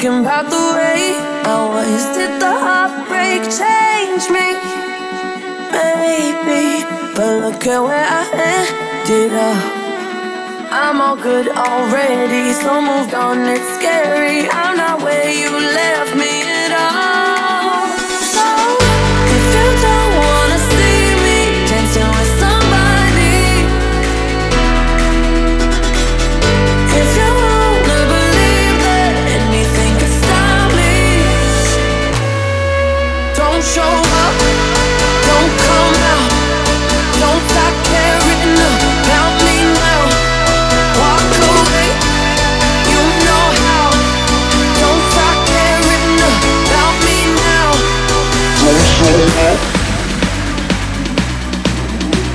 Thinking about the way I was. Did the heartbreak change me? Maybe, but look at where I ended up. I'm all good already, so moved on. It's scary. I'm not where you left me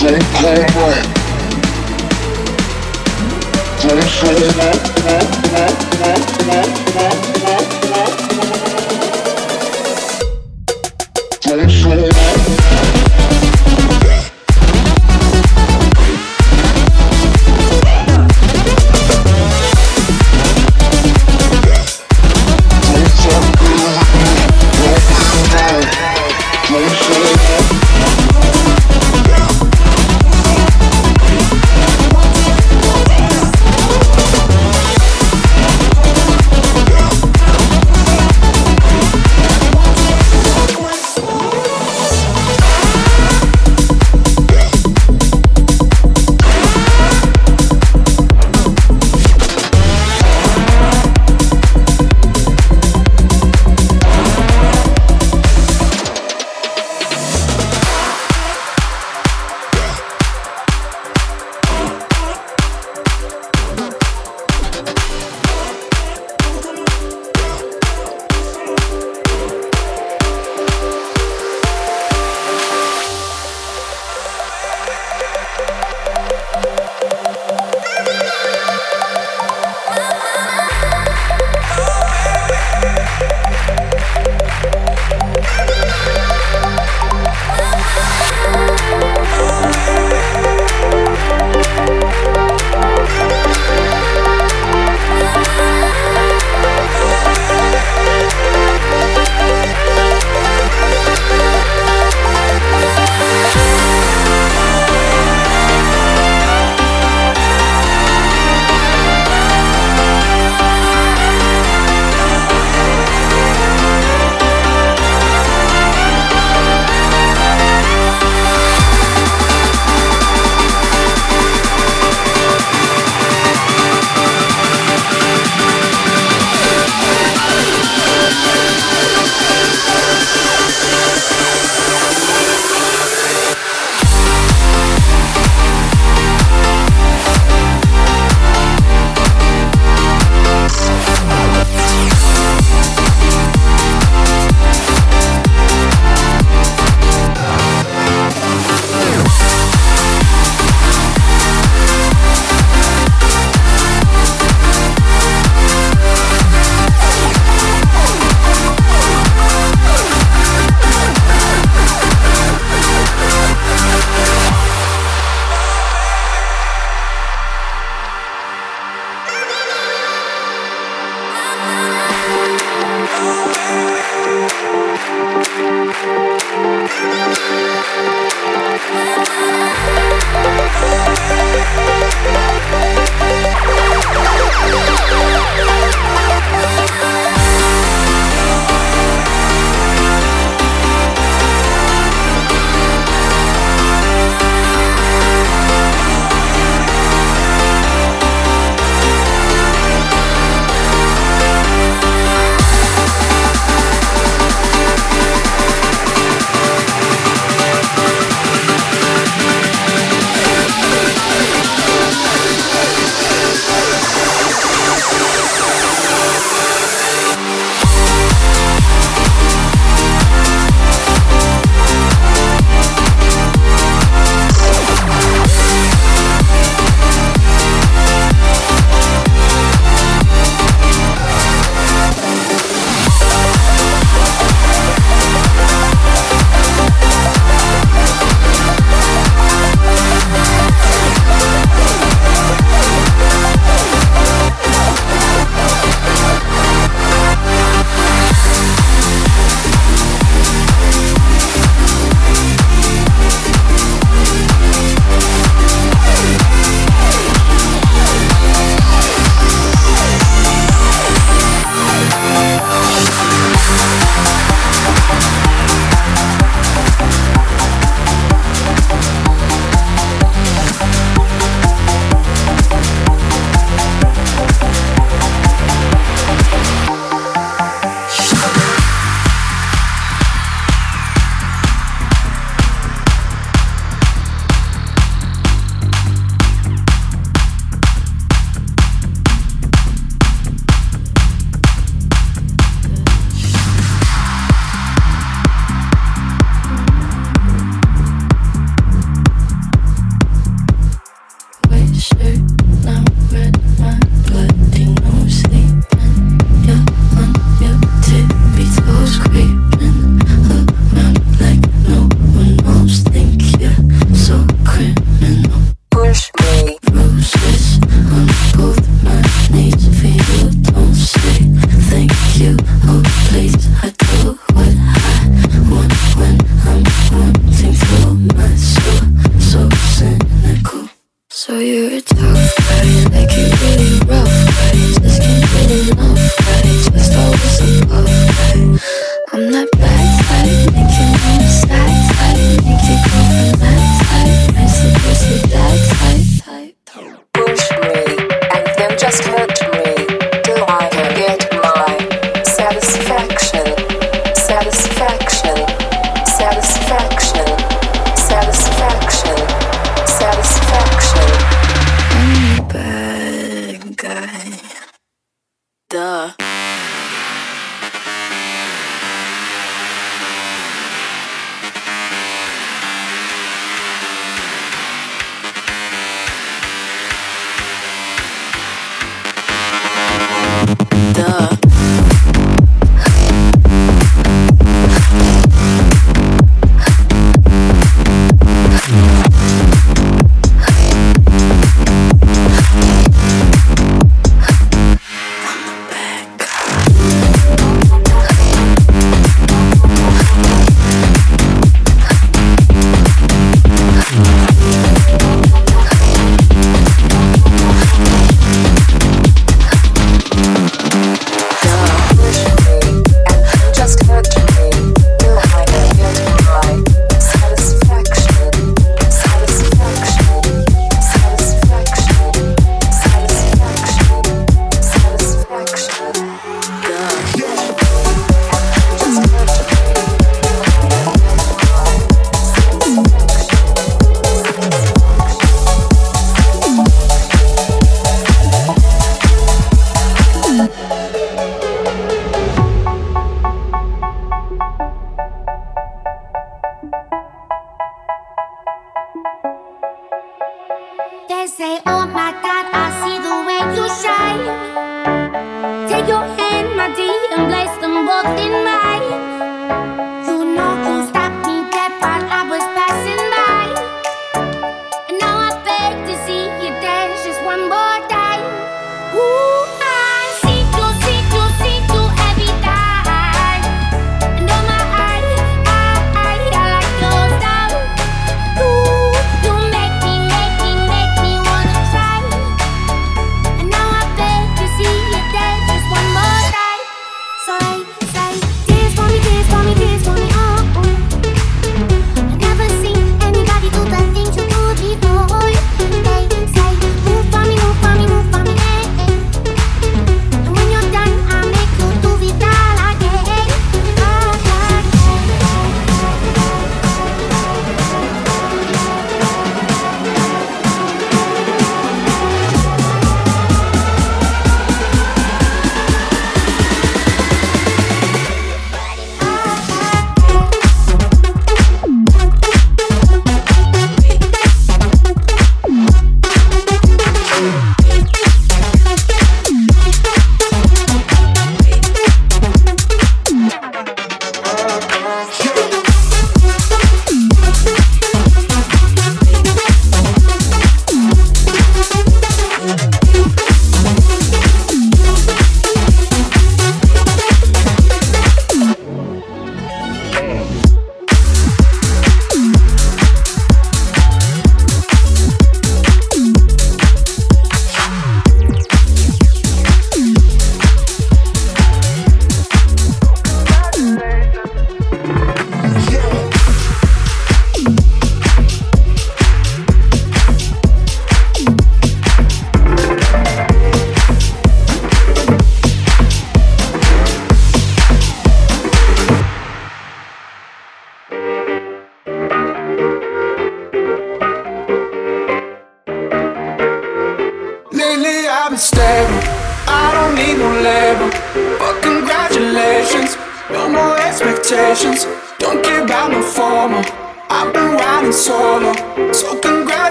Don't. Don't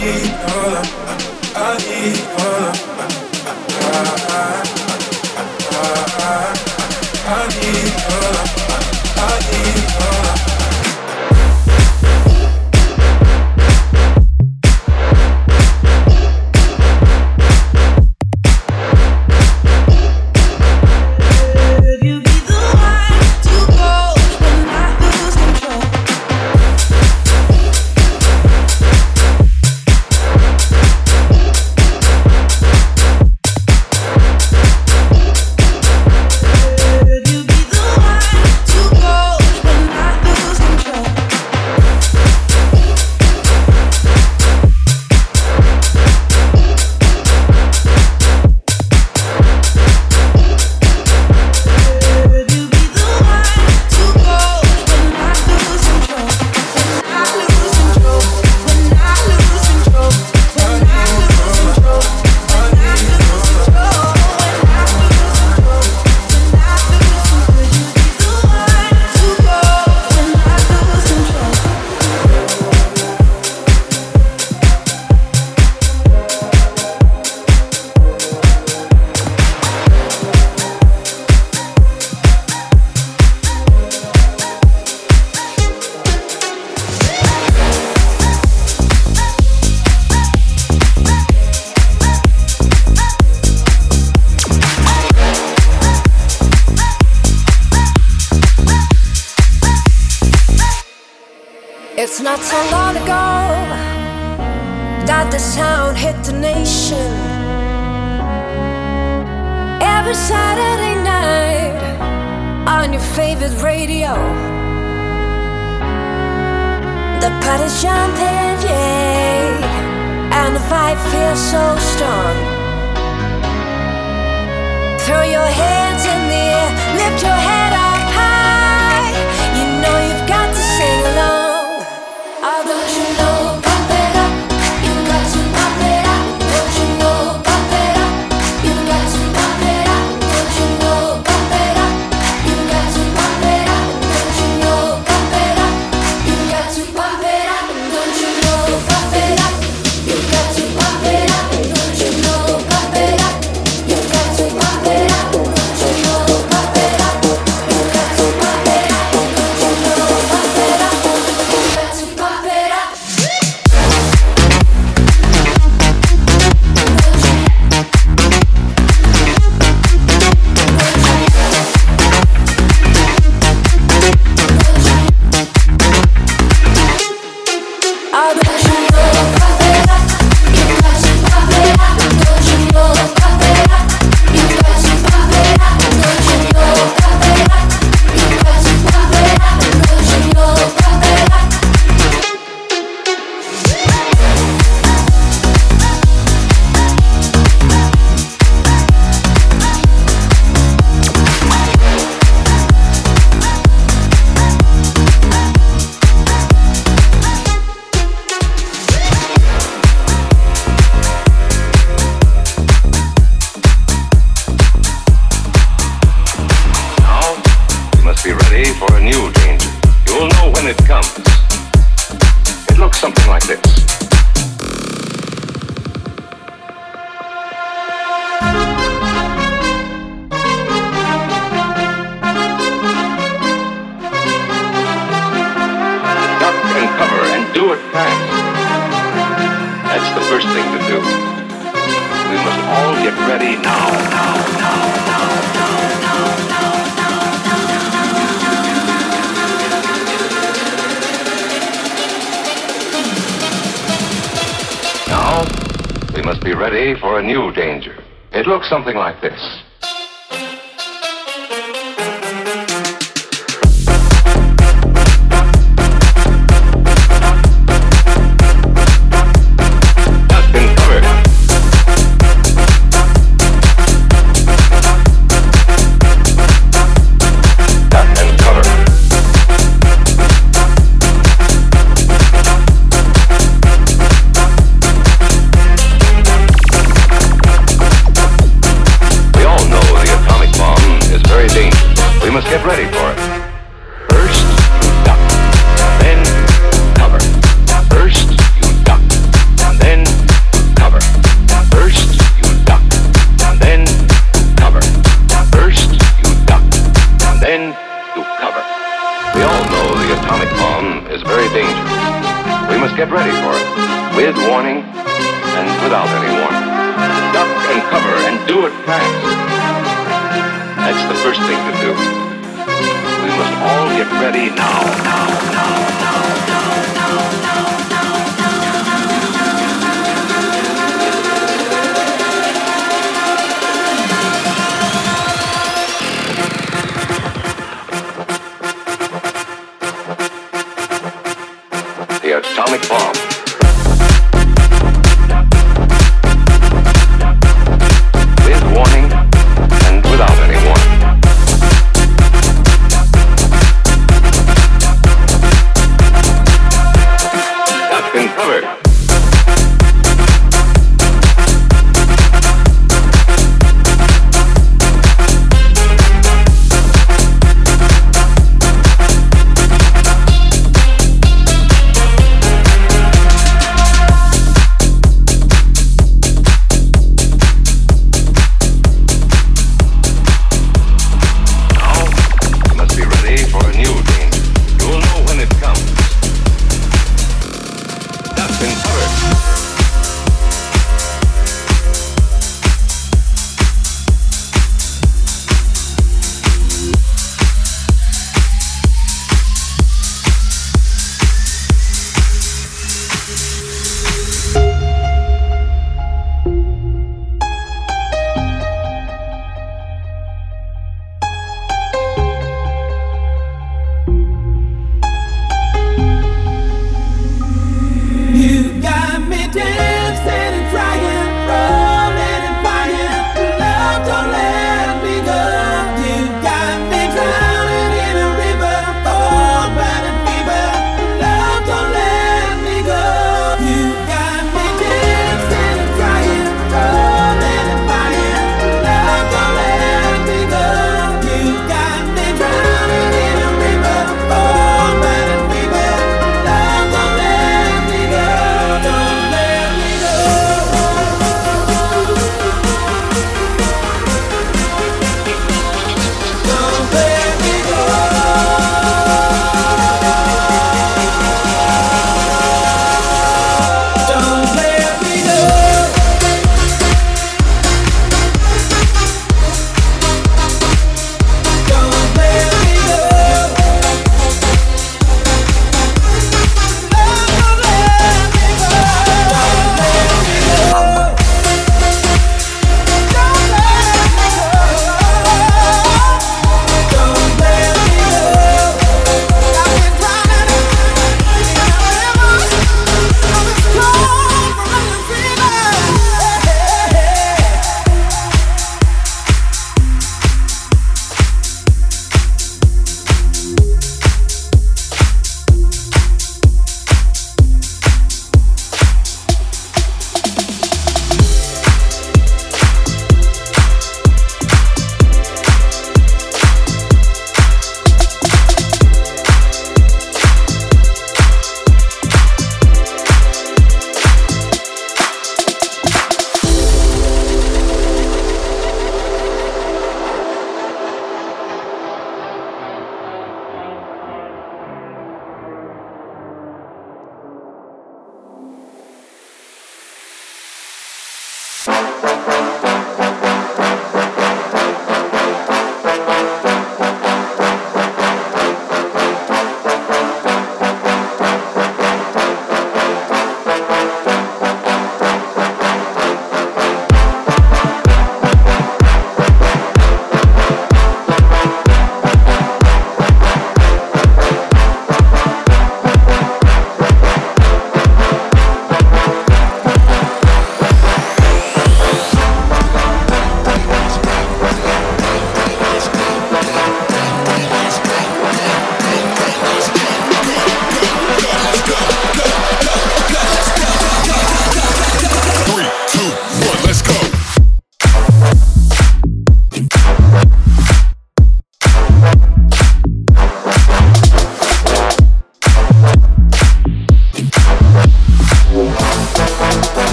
need all of, I, I need all of. The party's jumping, yeah, and the vibe feels so strong. Throw your hands in the air, lift your head up. for a new danger. It looks something like this.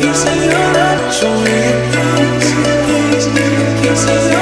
Kissing your natural rhythms. Kissing